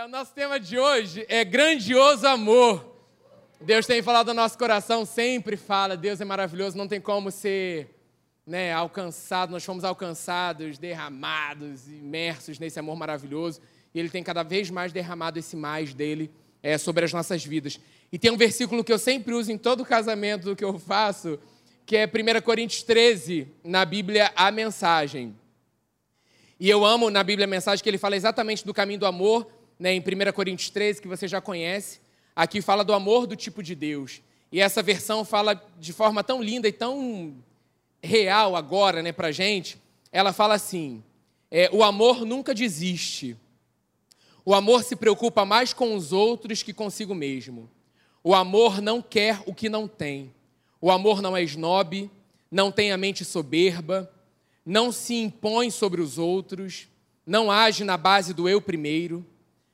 É, o nosso tema de hoje é grandioso amor. Deus tem falado no nosso coração, sempre fala, Deus é maravilhoso, não tem como ser né, alcançado, nós fomos alcançados, derramados, imersos nesse amor maravilhoso, e Ele tem cada vez mais derramado esse mais dele é, sobre as nossas vidas. E tem um versículo que eu sempre uso em todo casamento que eu faço, que é 1 Coríntios 13, na Bíblia, a mensagem. E eu amo na Bíblia a mensagem que ele fala exatamente do caminho do amor, né, em 1 Coríntios 13, que você já conhece. Aqui fala do amor do tipo de Deus. E essa versão fala de forma tão linda e tão real agora né, para a gente. Ela fala assim: é, o amor nunca desiste. O amor se preocupa mais com os outros que consigo mesmo. O amor não quer o que não tem. O amor não é snob, não tem a mente soberba, não se impõe sobre os outros, não age na base do eu primeiro,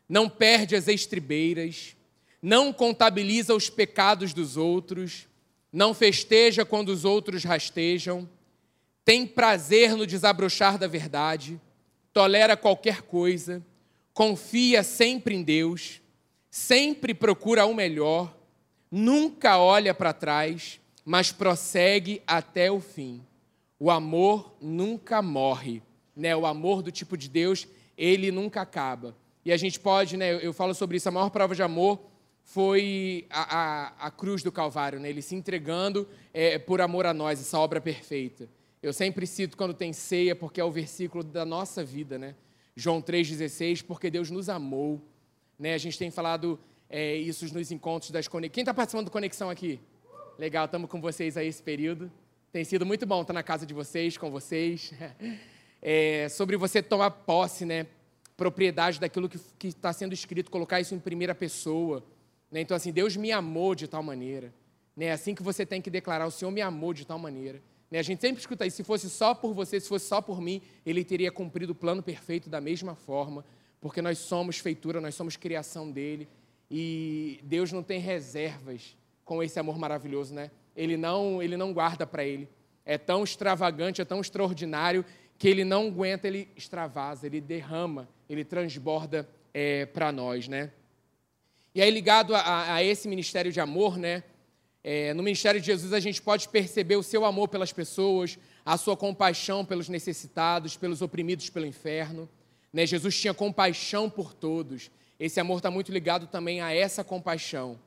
não perde as estribeiras, não contabiliza os pecados dos outros, não festeja quando os outros rastejam, tem prazer no desabrochar da verdade, tolera qualquer coisa, confia sempre em Deus, sempre procura o melhor, nunca olha para trás, mas prossegue até o fim. O amor nunca morre, né? O amor do tipo de Deus, ele nunca acaba. E a gente pode, né? Eu falo sobre isso. A maior prova de amor foi a, a, a cruz do Calvário, né? Ele se entregando é, por amor a nós, essa obra perfeita. Eu sempre cito quando tem ceia, porque é o versículo da nossa vida, né? João 3,16, porque Deus nos amou. Né? A gente tem falado é, isso nos encontros das conexões. Quem está participando do Conexão aqui? Legal, estamos com vocês aí esse período. Tem sido muito bom estar na casa de vocês, com vocês. É, sobre você tomar posse, né? Propriedade daquilo que está sendo escrito, colocar isso em primeira pessoa. Né? Então, assim, Deus me amou de tal maneira. Né? Assim que você tem que declarar: o Senhor me amou de tal maneira. Né? A gente sempre escuta isso: se fosse só por você, se fosse só por mim, Ele teria cumprido o plano perfeito da mesma forma, porque nós somos feitura, nós somos criação dele. E Deus não tem reservas com esse amor maravilhoso, né? ele não, ele não guarda para ele. É tão extravagante, é tão extraordinário que ele não aguenta, ele extravasa, ele derrama, ele transborda é, para nós, né? E aí, ligado a, a, esse ministério de amor, né? É, no ministério de Jesus, a gente pode perceber o seu amor pelas pessoas, a sua compaixão pelos necessitados, pelos oprimidos pelo inferno. Né? Jesus tinha compaixão por todos. Esse amor está muito ligado também a essa compaixão.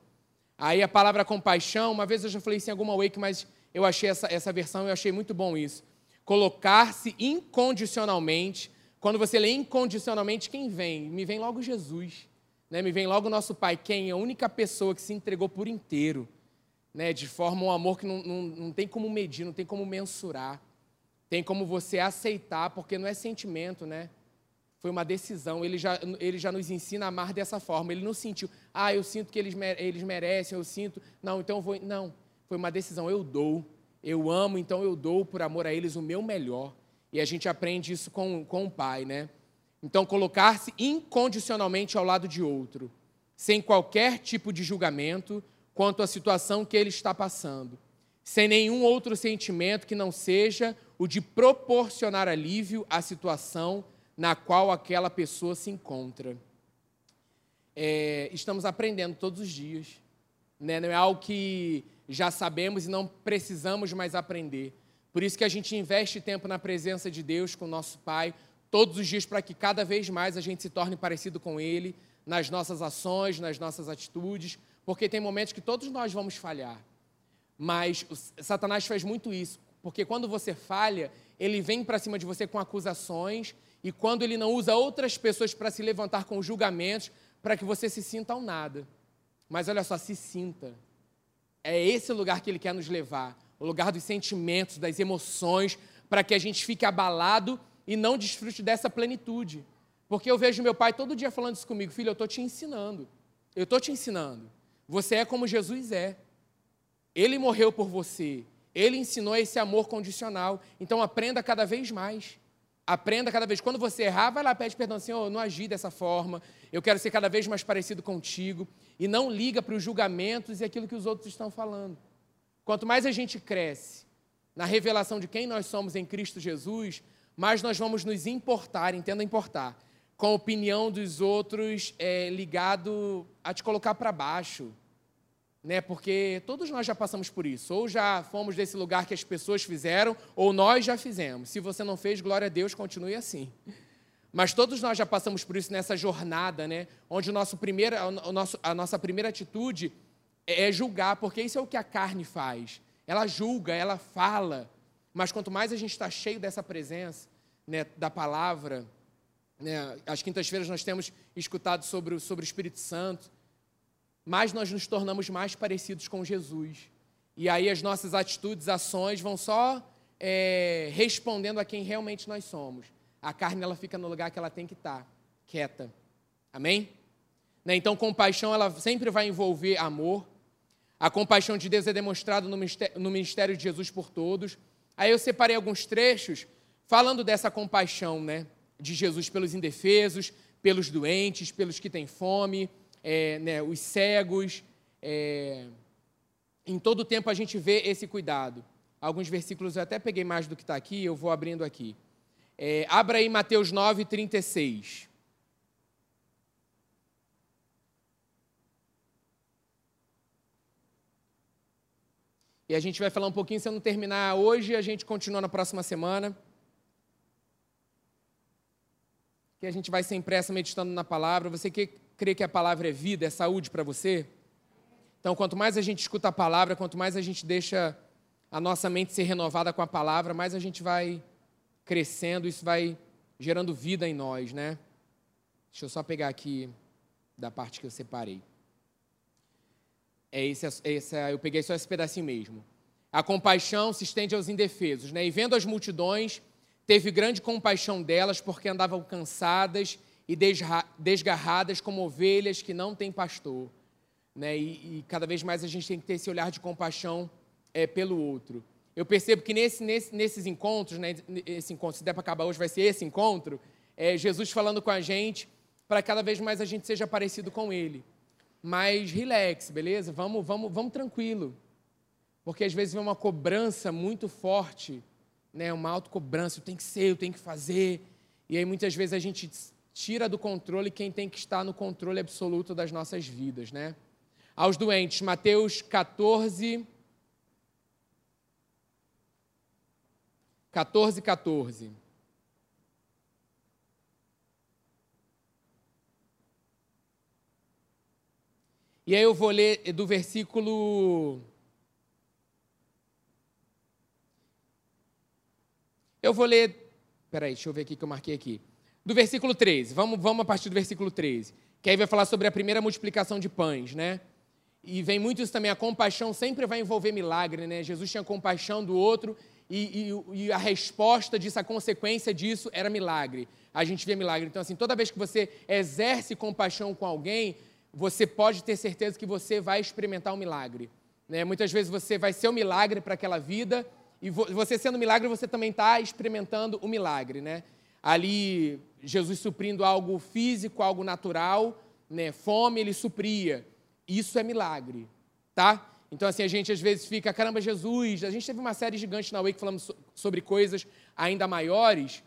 Aí a palavra compaixão, uma vez eu já falei isso em alguma wake, mas eu achei essa, essa versão, eu achei muito bom isso. Colocar-se incondicionalmente. Quando você lê incondicionalmente, quem vem? Me vem logo Jesus. Né? Me vem logo nosso Pai, quem é a única pessoa que se entregou por inteiro. Né? De forma um amor que não, não, não tem como medir, não tem como mensurar. Tem como você aceitar, porque não é sentimento, né? Foi uma decisão. Ele já, ele já nos ensina a amar dessa forma. Ele não sentiu, ah, eu sinto que eles, eles merecem, eu sinto, não, então eu vou. Não. Foi uma decisão. Eu dou. Eu amo, então eu dou por amor a eles o meu melhor. E a gente aprende isso com, com o pai, né? Então, colocar-se incondicionalmente ao lado de outro, sem qualquer tipo de julgamento quanto à situação que ele está passando, sem nenhum outro sentimento que não seja o de proporcionar alívio à situação na qual aquela pessoa se encontra. É, estamos aprendendo todos os dias. Né? Não é algo que já sabemos e não precisamos mais aprender. Por isso que a gente investe tempo na presença de Deus com o nosso Pai, todos os dias, para que cada vez mais a gente se torne parecido com Ele, nas nossas ações, nas nossas atitudes, porque tem momentos que todos nós vamos falhar. Mas Satanás faz muito isso, porque quando você falha, ele vem para cima de você com acusações e quando ele não usa outras pessoas para se levantar com julgamentos, para que você se sinta ao nada. Mas olha só, se sinta. É esse lugar que ele quer nos levar o lugar dos sentimentos, das emoções, para que a gente fique abalado e não desfrute dessa plenitude. Porque eu vejo meu pai todo dia falando isso comigo, filho, eu estou te ensinando. Eu estou te ensinando. Você é como Jesus é. Ele morreu por você. Ele ensinou esse amor condicional. Então aprenda cada vez mais. Aprenda cada vez. Quando você errar, vai lá, pede perdão, Senhor, eu não agi dessa forma. Eu quero ser cada vez mais parecido contigo. E não liga para os julgamentos e aquilo que os outros estão falando. Quanto mais a gente cresce na revelação de quem nós somos em Cristo Jesus, mais nós vamos nos importar, entenda importar, com a opinião dos outros é, ligado a te colocar para baixo. Né? Porque todos nós já passamos por isso. Ou já fomos desse lugar que as pessoas fizeram, ou nós já fizemos. Se você não fez, glória a Deus, continue assim. Mas todos nós já passamos por isso nessa jornada, né? onde o nosso primeiro, o nosso, a nossa primeira atitude é julgar, porque isso é o que a carne faz. Ela julga, ela fala. Mas quanto mais a gente está cheio dessa presença, né, da palavra, né, às quintas-feiras nós temos escutado sobre, sobre o Espírito Santo, mais nós nos tornamos mais parecidos com Jesus. E aí as nossas atitudes, ações vão só é, respondendo a quem realmente nós somos. A carne ela fica no lugar que ela tem que estar, quieta. Amém? Né? Então, compaixão ela sempre vai envolver amor. A compaixão de Deus é demonstrada no ministério de Jesus por todos. Aí eu separei alguns trechos falando dessa compaixão, né? De Jesus pelos indefesos, pelos doentes, pelos que têm fome, é, né, os cegos. É... Em todo tempo a gente vê esse cuidado. Alguns versículos eu até peguei mais do que está aqui, eu vou abrindo aqui. É, abra aí Mateus 9, 36. E a gente vai falar um pouquinho, se eu não terminar hoje, a gente continua na próxima semana. Que a gente vai sem pressa meditando na palavra. Você que crê que a palavra é vida, é saúde para você? Então, quanto mais a gente escuta a palavra, quanto mais a gente deixa a nossa mente ser renovada com a palavra, mais a gente vai crescendo, isso vai gerando vida em nós, né? Deixa eu só pegar aqui da parte que eu separei. É esse, esse, eu peguei só esse pedacinho mesmo. A compaixão se estende aos indefesos, né? E vendo as multidões, teve grande compaixão delas, porque andavam cansadas e desgarradas como ovelhas que não têm pastor. Né? E, e, cada vez mais a gente tem que ter esse olhar de compaixão é, pelo outro. Eu percebo que nesse, nesse, nesses encontros, né, esse encontro, se der para acabar hoje, vai ser esse encontro, é Jesus falando com a gente para cada vez mais a gente seja parecido com Ele. Mas relax, beleza? Vamos, vamos, vamos tranquilo. Porque às vezes vem uma cobrança muito forte, né? uma autocobrança, eu tenho que ser, eu tenho que fazer. E aí muitas vezes a gente tira do controle quem tem que estar no controle absoluto das nossas vidas, né? Aos doentes, Mateus 14, 14, 14. E aí eu vou ler do versículo. Eu vou ler. Peraí, deixa eu ver aqui que eu marquei aqui. Do versículo 13. Vamos, vamos a partir do versículo 13. Que aí vai falar sobre a primeira multiplicação de pães, né? E vem muito isso também. A compaixão sempre vai envolver milagre, né? Jesus tinha compaixão do outro e, e, e, a resposta disso, a consequência disso era milagre. A gente vê milagre. Então, assim, toda vez que você exerce compaixão com alguém, você pode ter certeza que você vai experimentar um milagre. Né? Muitas vezes você vai ser um milagre para aquela vida, e você sendo milagre, você também está experimentando o um milagre. Né? Ali, Jesus suprindo algo físico, algo natural, né? fome, ele supria. Isso é milagre. Tá? Então, assim, a gente às vezes fica, caramba, Jesus, a gente teve uma série gigante na Wake falando sobre coisas ainda maiores,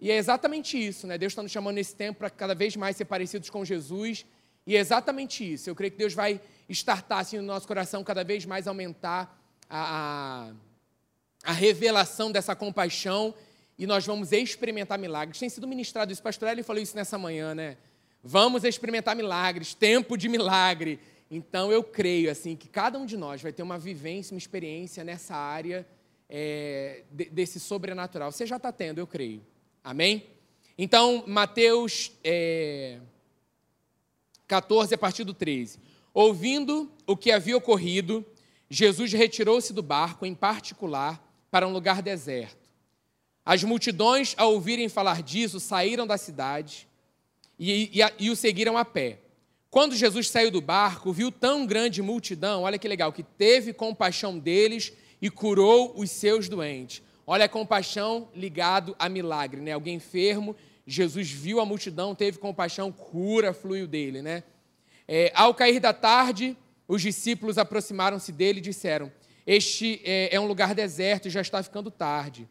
e é exatamente isso, né? Deus está nos chamando nesse tempo para cada vez mais ser parecidos com Jesus, e é exatamente isso. Eu creio que Deus vai estartar assim no nosso coração, cada vez mais aumentar a, a, a revelação dessa compaixão, e nós vamos experimentar milagres. Tem sido ministrado isso, pastor Ele falou isso nessa manhã, né? Vamos experimentar milagres, tempo de milagre. Então eu creio assim que cada um de nós vai ter uma vivência, uma experiência nessa área é, desse sobrenatural. Você já está tendo, eu creio. Amém? Então, Mateus é, 14, a partir do 13. Ouvindo o que havia ocorrido, Jesus retirou-se do barco, em particular, para um lugar deserto. As multidões, ao ouvirem falar disso, saíram da cidade e, e, e o seguiram a pé. Quando Jesus saiu do barco, viu tão grande multidão, olha que legal, que teve compaixão deles e curou os seus doentes. Olha a compaixão ligado a milagre, né? Alguém enfermo, Jesus viu a multidão, teve compaixão, cura fluiu dele, né? É, ao cair da tarde, os discípulos aproximaram-se dele e disseram: Este é, é um lugar deserto e já está ficando tarde.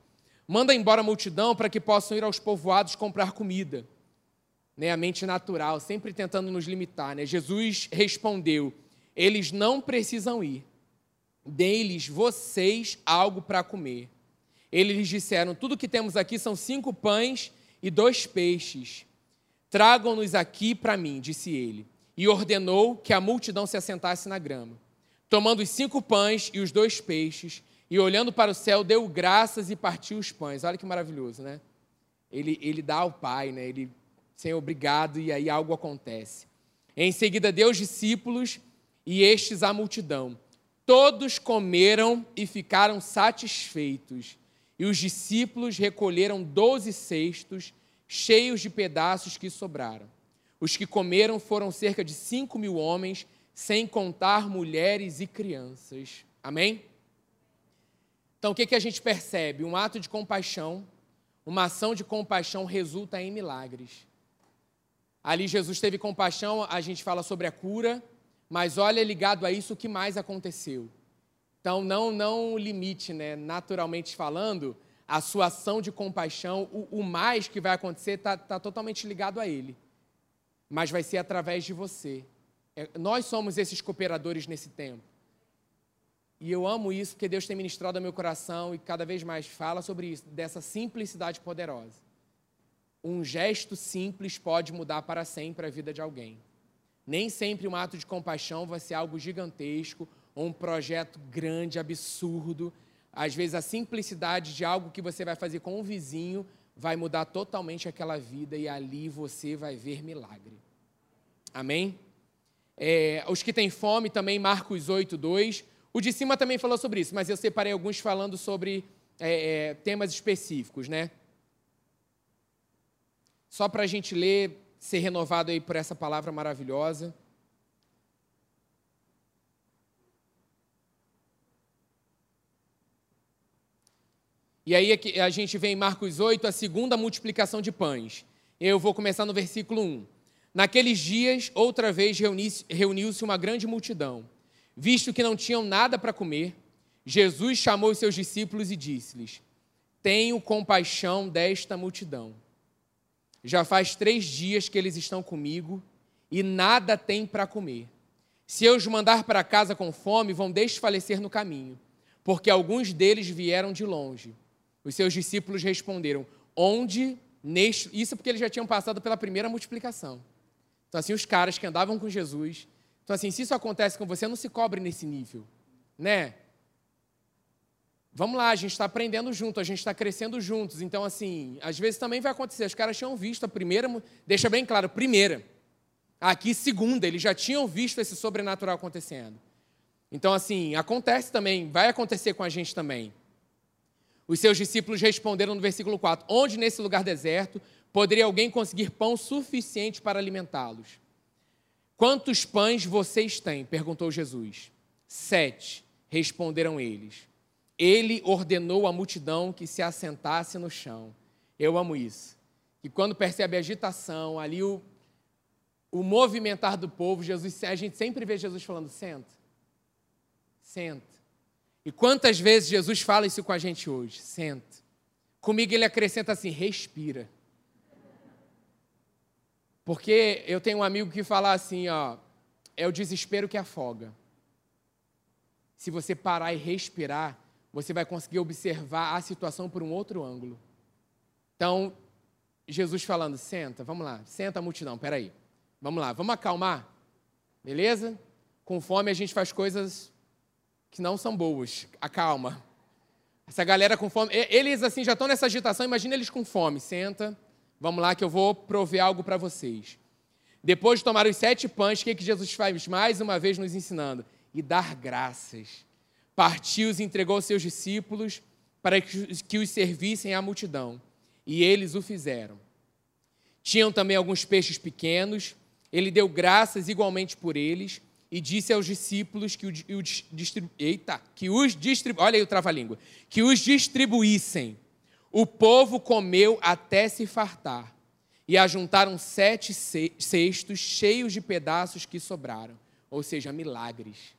Manda embora a multidão para que possam ir aos povoados comprar comida. né, a mente natural, sempre tentando nos limitar. Né? Jesus respondeu: Eles não precisam ir, deles vocês algo para comer. Eles disseram: Tudo que temos aqui são cinco pães e dois peixes. Tragam-nos aqui para mim, disse ele. E ordenou que a multidão se assentasse na grama. Tomando os cinco pães e os dois peixes, e olhando para o céu, deu graças e partiu os pães. Olha que maravilhoso, né? Ele, ele dá ao Pai, né? Ele, Senhor, obrigado, e aí algo acontece. Em seguida, deu os discípulos e estes a multidão. Todos comeram e ficaram satisfeitos. E os discípulos recolheram doze cestos cheios de pedaços que sobraram. Os que comeram foram cerca de cinco mil homens, sem contar mulheres e crianças. Amém? Então, o que, que a gente percebe? Um ato de compaixão, uma ação de compaixão resulta em milagres. Ali Jesus teve compaixão, a gente fala sobre a cura, mas olha ligado a isso o que mais aconteceu. Então não não limite, né? Naturalmente falando, a sua ação de compaixão, o, o mais que vai acontecer está tá totalmente ligado a Ele, mas vai ser através de você. É, nós somos esses cooperadores nesse tempo. E eu amo isso porque Deus tem ministrado ao meu coração e cada vez mais fala sobre isso, dessa simplicidade poderosa. Um gesto simples pode mudar para sempre a vida de alguém. Nem sempre um ato de compaixão vai ser algo gigantesco um projeto grande, absurdo. Às vezes a simplicidade de algo que você vai fazer com um vizinho vai mudar totalmente aquela vida e ali você vai ver milagre. Amém? É, os que têm fome também, Marcos 8, 2 o de cima também falou sobre isso, mas eu separei alguns falando sobre é, é, temas específicos, né? Só para a gente ler, ser renovado aí por essa palavra maravilhosa. E aí a gente vê em Marcos 8 a segunda multiplicação de pães. Eu vou começar no versículo 1. Naqueles dias, outra vez reuniu-se uma grande multidão Visto que não tinham nada para comer, Jesus chamou os seus discípulos e disse-lhes: Tenho compaixão desta multidão. Já faz três dias que eles estão comigo e nada têm para comer. Se eu os mandar para casa com fome, vão desfalecer no caminho, porque alguns deles vieram de longe. Os seus discípulos responderam: Onde neste. Isso porque eles já tinham passado pela primeira multiplicação. Então, assim, os caras que andavam com Jesus então, assim, se isso acontece com você, não se cobre nesse nível, né? Vamos lá, a gente está aprendendo junto, a gente está crescendo juntos. Então, assim, às vezes também vai acontecer. Os caras tinham visto a primeira, deixa bem claro, primeira. Aqui, segunda, eles já tinham visto esse sobrenatural acontecendo. Então, assim, acontece também, vai acontecer com a gente também. Os seus discípulos responderam no versículo 4: Onde nesse lugar deserto poderia alguém conseguir pão suficiente para alimentá-los? Quantos pães vocês têm? perguntou Jesus. Sete, responderam eles. Ele ordenou à multidão que se assentasse no chão. Eu amo isso. E quando percebe a agitação, ali o, o movimentar do povo, Jesus, a gente sempre vê Jesus falando: senta, senta. E quantas vezes Jesus fala isso com a gente hoje? Senta. Comigo ele acrescenta assim: respira. Porque eu tenho um amigo que fala assim, ó, é o desespero que afoga. Se você parar e respirar, você vai conseguir observar a situação por um outro ângulo. Então, Jesus falando, senta, vamos lá, senta a multidão, peraí. Vamos lá, vamos acalmar, beleza? Com fome a gente faz coisas que não são boas, acalma. Essa galera com fome, eles assim já estão nessa agitação, imagina eles com fome, senta, Vamos lá que eu vou prover algo para vocês. Depois de tomar os sete pães, o que, que Jesus faz mais uma vez nos ensinando? E dar graças. Partiu e entregou aos seus discípulos para que os servissem à multidão. E eles o fizeram. Tinham também alguns peixes pequenos. Ele deu graças igualmente por eles e disse aos discípulos que, o, o distribu... Eita, que os distribu... Olha aí o trava-língua. Que os distribuíssem o povo comeu até se fartar, e ajuntaram sete cestos cheios de pedaços que sobraram, ou seja, milagres.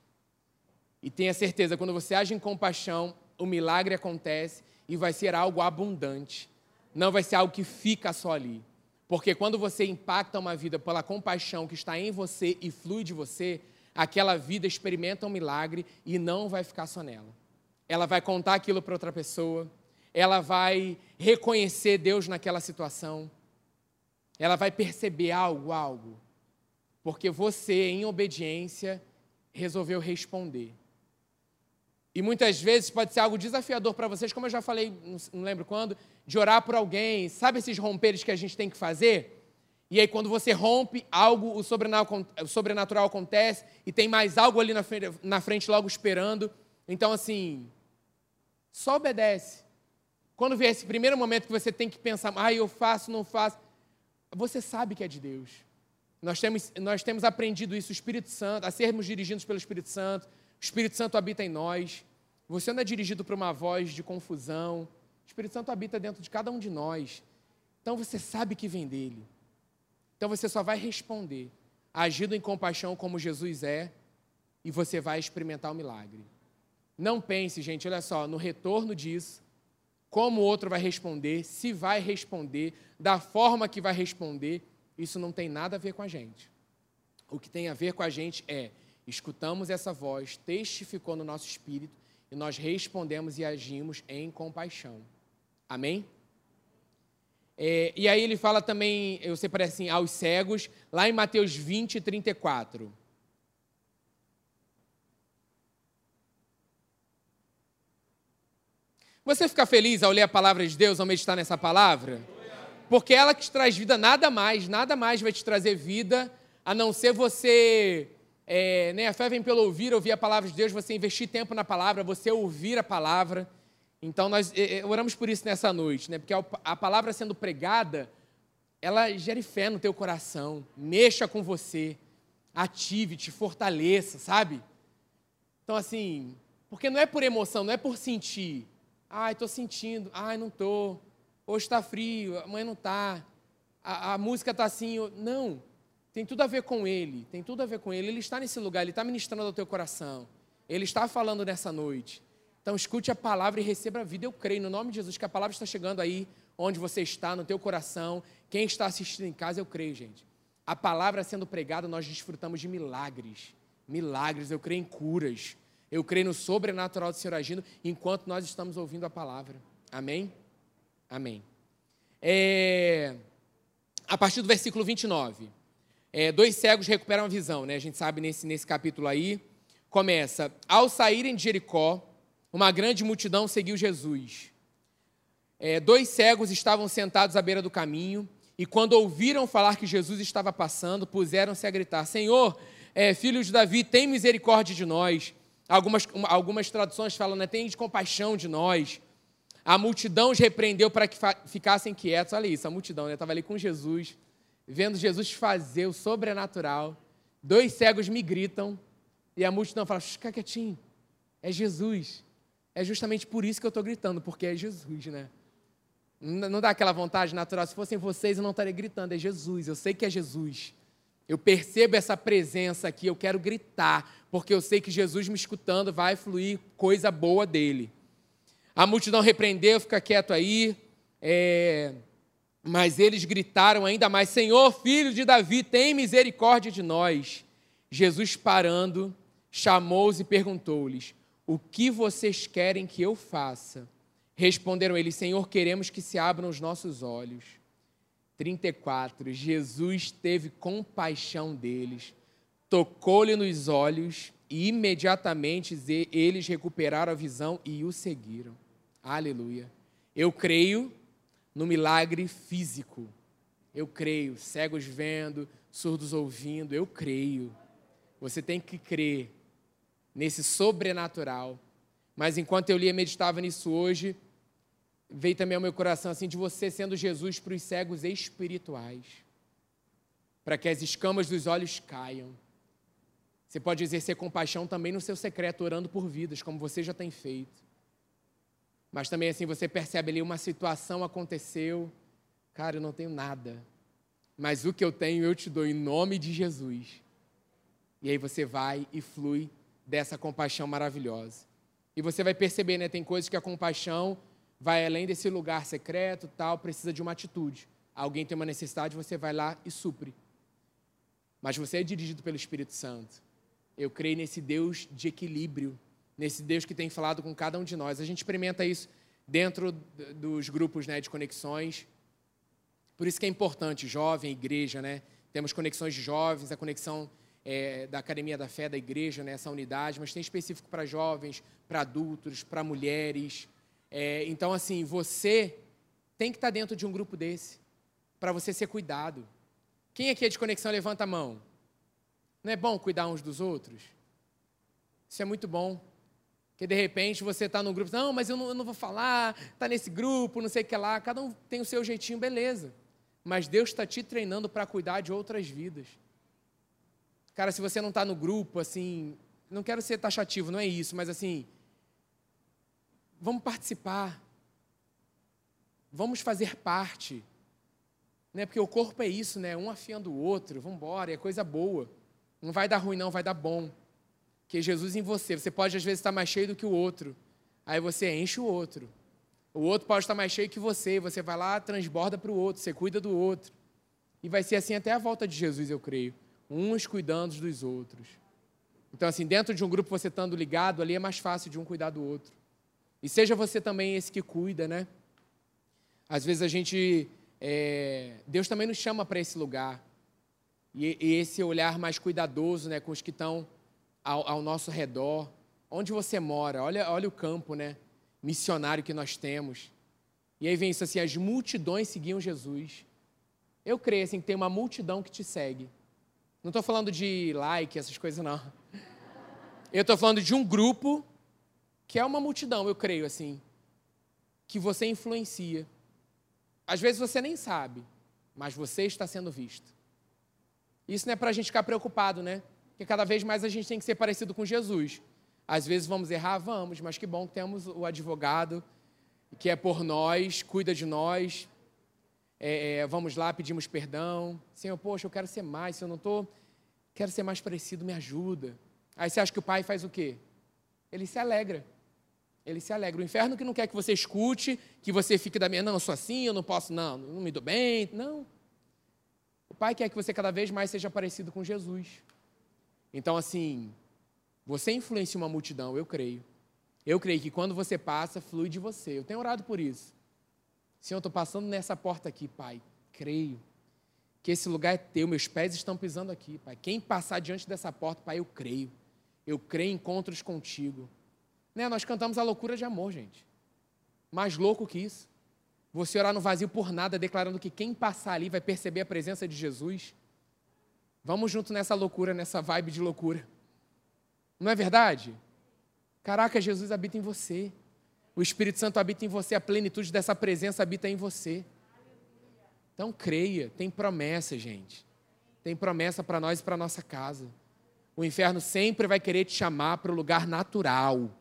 E tenha certeza, quando você age em compaixão, o milagre acontece e vai ser algo abundante. Não vai ser algo que fica só ali. Porque quando você impacta uma vida pela compaixão que está em você e flui de você, aquela vida experimenta um milagre e não vai ficar só nela. Ela vai contar aquilo para outra pessoa, ela vai reconhecer Deus naquela situação, ela vai perceber algo, algo, porque você, em obediência, resolveu responder. E muitas vezes pode ser algo desafiador para vocês, como eu já falei, não lembro quando, de orar por alguém, sabe esses romperes que a gente tem que fazer? E aí, quando você rompe, algo, o sobrenatural acontece, e tem mais algo ali na frente, logo esperando. Então, assim, só obedece. Quando vier esse primeiro momento que você tem que pensar, ah, eu faço, não faço, você sabe que é de Deus. Nós temos, nós temos aprendido isso, o Espírito Santo, a sermos dirigidos pelo Espírito Santo. O Espírito Santo habita em nós. Você não é dirigido por uma voz de confusão. O Espírito Santo habita dentro de cada um de nós. Então você sabe que vem dele. Então você só vai responder, agindo em compaixão como Jesus é, e você vai experimentar o milagre. Não pense, gente, olha só, no retorno disso, como o outro vai responder, se vai responder, da forma que vai responder, isso não tem nada a ver com a gente. O que tem a ver com a gente é escutamos essa voz, testificou no nosso espírito e nós respondemos e agimos em compaixão. Amém? É, e aí ele fala também, eu separei assim, aos cegos, lá em Mateus 20, 34. Você fica feliz ao ler a palavra de Deus, ao meditar nessa palavra? Porque ela que te traz vida, nada mais, nada mais vai te trazer vida, a não ser você. É, né, a fé vem pelo ouvir, ouvir a palavra de Deus, você investir tempo na palavra, você ouvir a palavra. Então, nós oramos por isso nessa noite, né? Porque a palavra sendo pregada, ela gere fé no teu coração, mexa com você, ative, te fortaleça, sabe? Então, assim, porque não é por emoção, não é por sentir. Ai, estou sentindo, ai, não estou. Hoje está frio, amanhã não está. A, a música está assim. Não, tem tudo a ver com Ele, tem tudo a ver com Ele. Ele está nesse lugar, Ele está ministrando ao teu coração. Ele está falando nessa noite. Então escute a palavra e receba a vida. Eu creio no nome de Jesus que a palavra está chegando aí onde você está, no teu coração. Quem está assistindo em casa, eu creio, gente. A palavra sendo pregada, nós desfrutamos de milagres. Milagres, eu creio em curas. Eu creio no sobrenatural do Senhor agindo enquanto nós estamos ouvindo a palavra. Amém? Amém. É, a partir do versículo 29. É, dois cegos recuperam a visão, né? A gente sabe nesse, nesse capítulo aí. Começa: Ao saírem de Jericó, uma grande multidão seguiu Jesus. É, dois cegos estavam sentados à beira do caminho, e quando ouviram falar que Jesus estava passando, puseram-se a gritar: Senhor, é, filho de Davi, tem misericórdia de nós. Algumas, algumas traduções falam, né, tem de compaixão de nós. A multidão os repreendeu para que ficassem quietos. Olha isso, a multidão, né? Estava ali com Jesus, vendo Jesus fazer o sobrenatural. Dois cegos me gritam, e a multidão fala: fica quietinho, é Jesus. É justamente por isso que eu estou gritando, porque é Jesus, né? Não dá aquela vontade natural. Se fossem vocês, eu não estaria gritando. É Jesus. Eu sei que é Jesus. Eu percebo essa presença aqui. Eu quero gritar, porque eu sei que Jesus me escutando vai fluir coisa boa dele. A multidão repreendeu, fica quieto aí. É... Mas eles gritaram ainda mais: Senhor, filho de Davi, tem misericórdia de nós. Jesus, parando, chamou-os e perguntou-lhes: o que vocês querem que eu faça? Responderam eles: Senhor, queremos que se abram os nossos olhos. 34. Jesus teve compaixão deles, tocou-lhe nos olhos e imediatamente eles recuperaram a visão e o seguiram. Aleluia. Eu creio no milagre físico. Eu creio, cegos vendo, surdos ouvindo, eu creio. Você tem que crer nesse sobrenatural. Mas enquanto eu lia e meditava nisso hoje, veio também ao meu coração assim de você sendo Jesus para os cegos espirituais, para que as escamas dos olhos caiam. Você pode exercer compaixão também no seu secreto, orando por vidas, como você já tem feito. Mas também assim você percebe ali uma situação aconteceu, cara, eu não tenho nada, mas o que eu tenho eu te dou em nome de Jesus. E aí você vai e flui dessa compaixão maravilhosa. E você vai perceber, né, tem coisas que a compaixão vai além desse lugar secreto, tal, precisa de uma atitude. alguém tem uma necessidade, você vai lá e supre. Mas você é dirigido pelo Espírito Santo. Eu creio nesse Deus de equilíbrio, nesse Deus que tem falado com cada um de nós. A gente experimenta isso dentro dos grupos né, de conexões. Por isso que é importante, jovem, igreja, né? Temos conexões de jovens, a conexão é, da Academia da Fé da igreja, né, essa unidade, mas tem específico para jovens, para adultos, para mulheres. É, então, assim, você tem que estar tá dentro de um grupo desse, para você ser cuidado. Quem aqui é de conexão, levanta a mão. Não é bom cuidar uns dos outros? Isso é muito bom. Porque de repente você está num grupo, não, mas eu não, eu não vou falar, está nesse grupo, não sei o que lá, cada um tem o seu jeitinho, beleza. Mas Deus está te treinando para cuidar de outras vidas. Cara, se você não está no grupo, assim, não quero ser taxativo, não é isso, mas assim, vamos participar, vamos fazer parte, né? Porque o corpo é isso, né? Um afiando o outro, vamos embora, é coisa boa. Não vai dar ruim, não, vai dar bom. Que Jesus em você, você pode às vezes estar mais cheio do que o outro, aí você enche o outro. O outro pode estar mais cheio que você, você vai lá, transborda para o outro, você cuida do outro. E vai ser assim até a volta de Jesus, eu creio. Uns cuidando dos outros. Então, assim, dentro de um grupo, você estando ligado ali, é mais fácil de um cuidar do outro. E seja você também esse que cuida, né? Às vezes a gente. É, Deus também nos chama para esse lugar. E, e, esse olhar mais cuidadoso né, com os que estão ao, ao nosso redor. Onde você mora, olha, olha o campo, né? missionário que nós temos. E aí vem isso assim: as multidões seguiam Jesus. Eu creio assim, que tem uma multidão que te segue. Não estou falando de like, essas coisas, não. Eu estou falando de um grupo que é uma multidão, eu creio assim, que você influencia. Às vezes você nem sabe, mas você está sendo visto. Isso não é para a gente ficar preocupado, né? Porque cada vez mais a gente tem que ser parecido com Jesus. Às vezes vamos errar? Vamos, mas que bom que temos o advogado que é por nós, cuida de nós. É, é, vamos lá, pedimos perdão. Senhor, poxa, eu quero ser mais. Se eu não estou, quero ser mais parecido, me ajuda. Aí você acha que o pai faz o quê? Ele se alegra. Ele se alegra. O inferno que não quer que você escute, que você fique da minha, não, eu sou assim, eu não posso, não, não me dou bem. Não. O pai quer que você cada vez mais seja parecido com Jesus. Então, assim, você influencia uma multidão, eu creio. Eu creio que quando você passa, flui de você. Eu tenho orado por isso. Senhor, estou passando nessa porta aqui, Pai. Creio que esse lugar é teu, meus pés estão pisando aqui, Pai. Quem passar diante dessa porta, Pai, eu creio. Eu creio em encontros contigo. Né? Nós cantamos a loucura de amor, gente. Mais louco que isso. Você orar no vazio por nada, declarando que quem passar ali vai perceber a presença de Jesus. Vamos junto nessa loucura, nessa vibe de loucura. Não é verdade? Caraca, Jesus habita em você. O Espírito Santo habita em você, a plenitude dessa presença habita em você. Então creia, tem promessa, gente. Tem promessa para nós e para nossa casa. O inferno sempre vai querer te chamar para o lugar natural,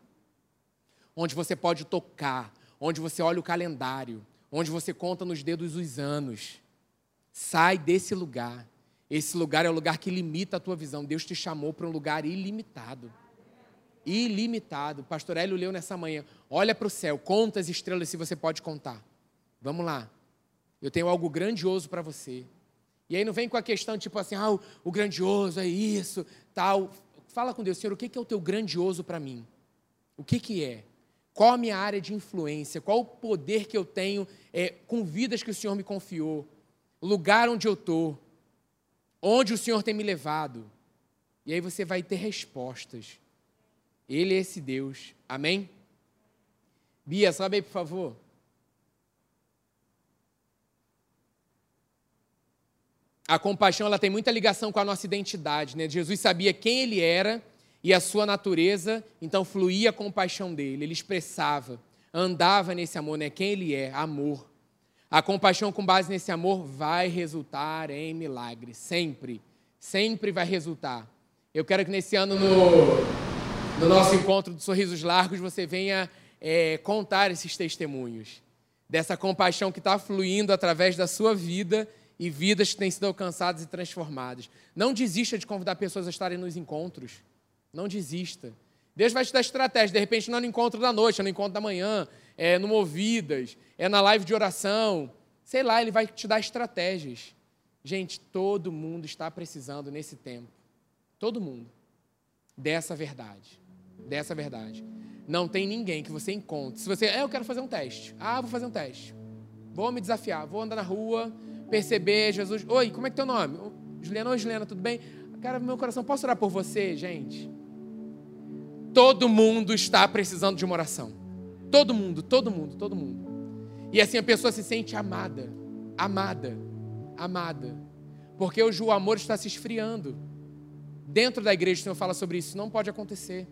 onde você pode tocar, onde você olha o calendário, onde você conta nos dedos os anos. Sai desse lugar. Esse lugar é o lugar que limita a tua visão. Deus te chamou para um lugar ilimitado. Ilimitado. Pastor Hélio leu nessa manhã. Olha para o céu, conta as estrelas se você pode contar. Vamos lá. Eu tenho algo grandioso para você. E aí não vem com a questão tipo assim, ah, o, grandioso é isso, tal. Fala com Deus, Senhor, o que, é o teu grandioso para mim? O que, que é? Qual a minha área de influência? Qual o poder que eu tenho é, com vidas que o Senhor me confiou? Lugar onde eu estou? Onde o Senhor tem me levado? E aí você vai ter respostas. Ele é esse Deus. Amém? Bia, sobe aí, por favor. A compaixão ela tem muita ligação com a nossa identidade. Né? Jesus sabia quem ele era e a sua natureza, então fluía a compaixão dele. Ele expressava, andava nesse amor, né? quem ele é, amor. A compaixão com base nesse amor vai resultar em milagre, sempre, sempre vai resultar. Eu quero que nesse ano, no, no nosso encontro de Sorrisos Largos, você venha é, contar esses testemunhos, dessa compaixão que está fluindo através da sua vida e vidas que têm sido alcançadas e transformadas. Não desista de convidar pessoas a estarem nos encontros. Não desista. Deus vai te dar estratégia. De repente, não é no encontro da noite, é no encontro da manhã, é no Movidas, é na live de oração, Sei lá, ele vai te dar estratégias. Gente, todo mundo está precisando nesse tempo. Todo mundo. Dessa verdade. Dessa verdade. Não tem ninguém que você encontre. Se você, é, eu quero fazer um teste. Ah, vou fazer um teste. Vou me desafiar. Vou andar na rua, perceber Jesus. Oi, como é que é teu nome? Juliana, oi Juliana, tudo bem? Cara, meu coração, posso orar por você, gente? Todo mundo está precisando de uma oração. Todo mundo, todo mundo, todo mundo. E assim a pessoa se sente amada, amada, amada. Porque hoje o amor está se esfriando. Dentro da igreja o Senhor fala sobre isso, não pode acontecer.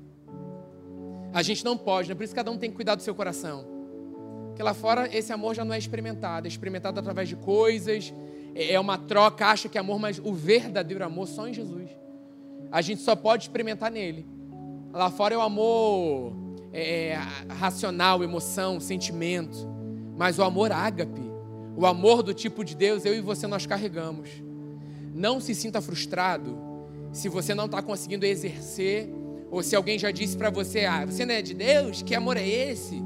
A gente não pode, né? por isso cada um tem que cuidar do seu coração. Porque lá fora esse amor já não é experimentado, é experimentado através de coisas, é, é uma troca, acha que é amor, mas o verdadeiro amor só em Jesus. A gente só pode experimentar nele. Lá fora é o amor é, é racional, emoção, sentimento. Mas o amor ágape, o amor do tipo de Deus, eu e você nós carregamos. Não se sinta frustrado se você não está conseguindo exercer, ou se alguém já disse para você, ah, você não é de Deus, que amor é esse?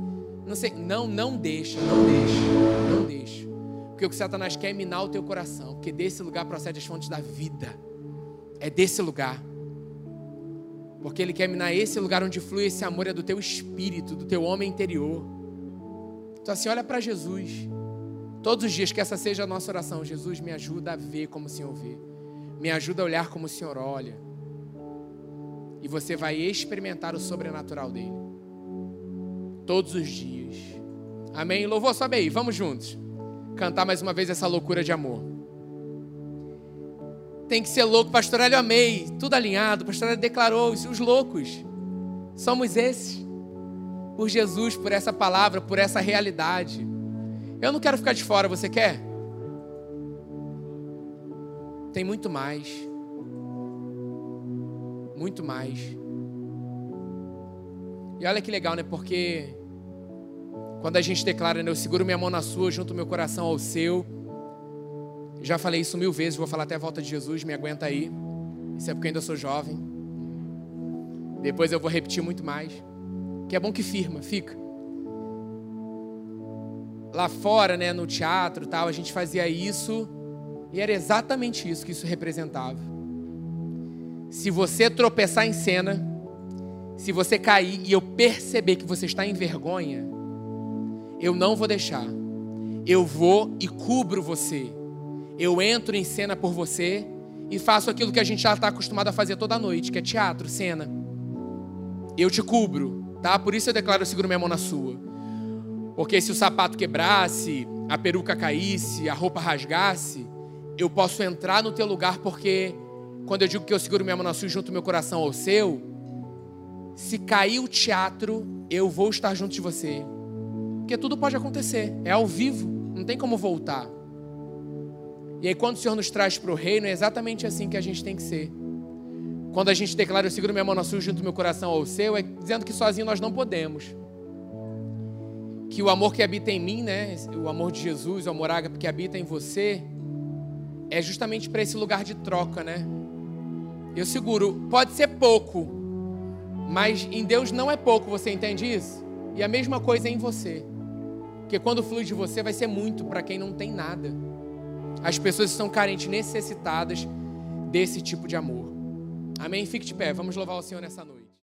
Não sei, não, não deixa, não deixa, não deixa. Porque o que Satanás quer é minar o teu coração, porque desse lugar procede as fontes da vida. É desse lugar. Porque ele quer minar esse lugar onde flui esse amor é do teu espírito, do teu homem interior. Então assim, olha para Jesus. Todos os dias que essa seja a nossa oração, Jesus me ajuda a ver como o Senhor vê. Me ajuda a olhar como o Senhor olha. E você vai experimentar o sobrenatural dele. Todos os dias. Amém? Louvor, sobe aí, vamos juntos. Cantar mais uma vez essa loucura de amor. Tem que ser louco, pastor eu amei. Tudo alinhado, pastor declarou, os loucos. Somos esses. Por Jesus, por essa palavra, por essa realidade. Eu não quero ficar de fora, você quer? Tem muito mais. Muito mais. E olha que legal, né? Porque quando a gente declara, né, eu seguro minha mão na sua, junto meu coração ao seu. Já falei isso mil vezes, vou falar até a volta de Jesus, me aguenta aí. Isso é porque eu ainda sou jovem. Depois eu vou repetir muito mais. Que é bom que firma, fica. Lá fora, né, no teatro, tal, a gente fazia isso e era exatamente isso que isso representava. Se você tropeçar em cena, se você cair e eu perceber que você está em vergonha, eu não vou deixar. Eu vou e cubro você. Eu entro em cena por você e faço aquilo que a gente já está acostumado a fazer toda noite, que é teatro, cena. Eu te cubro, tá? Por isso eu declaro: eu seguro minha mão na sua. Porque se o sapato quebrasse, a peruca caísse, a roupa rasgasse, eu posso entrar no teu lugar porque quando eu digo que eu seguro minha mão na sua e junto meu coração ao seu, se cair o teatro, eu vou estar junto de você. Porque tudo pode acontecer, é ao vivo, não tem como voltar. E aí, quando o Senhor nos traz para o reino, é exatamente assim que a gente tem que ser. Quando a gente declara, eu seguro minha mão na sua, junto meu coração ao seu, é dizendo que sozinho nós não podemos. Que o amor que habita em mim, né, o amor de Jesus, o amor ágape que habita em você, é justamente para esse lugar de troca, né? Eu seguro, pode ser pouco, mas em Deus não é pouco, você entende isso? E a mesma coisa é em você. Porque quando flui de você vai ser muito para quem não tem nada. As pessoas estão carentes, necessitadas desse tipo de amor. Amém? Fique de pé, vamos louvar o Senhor nessa noite.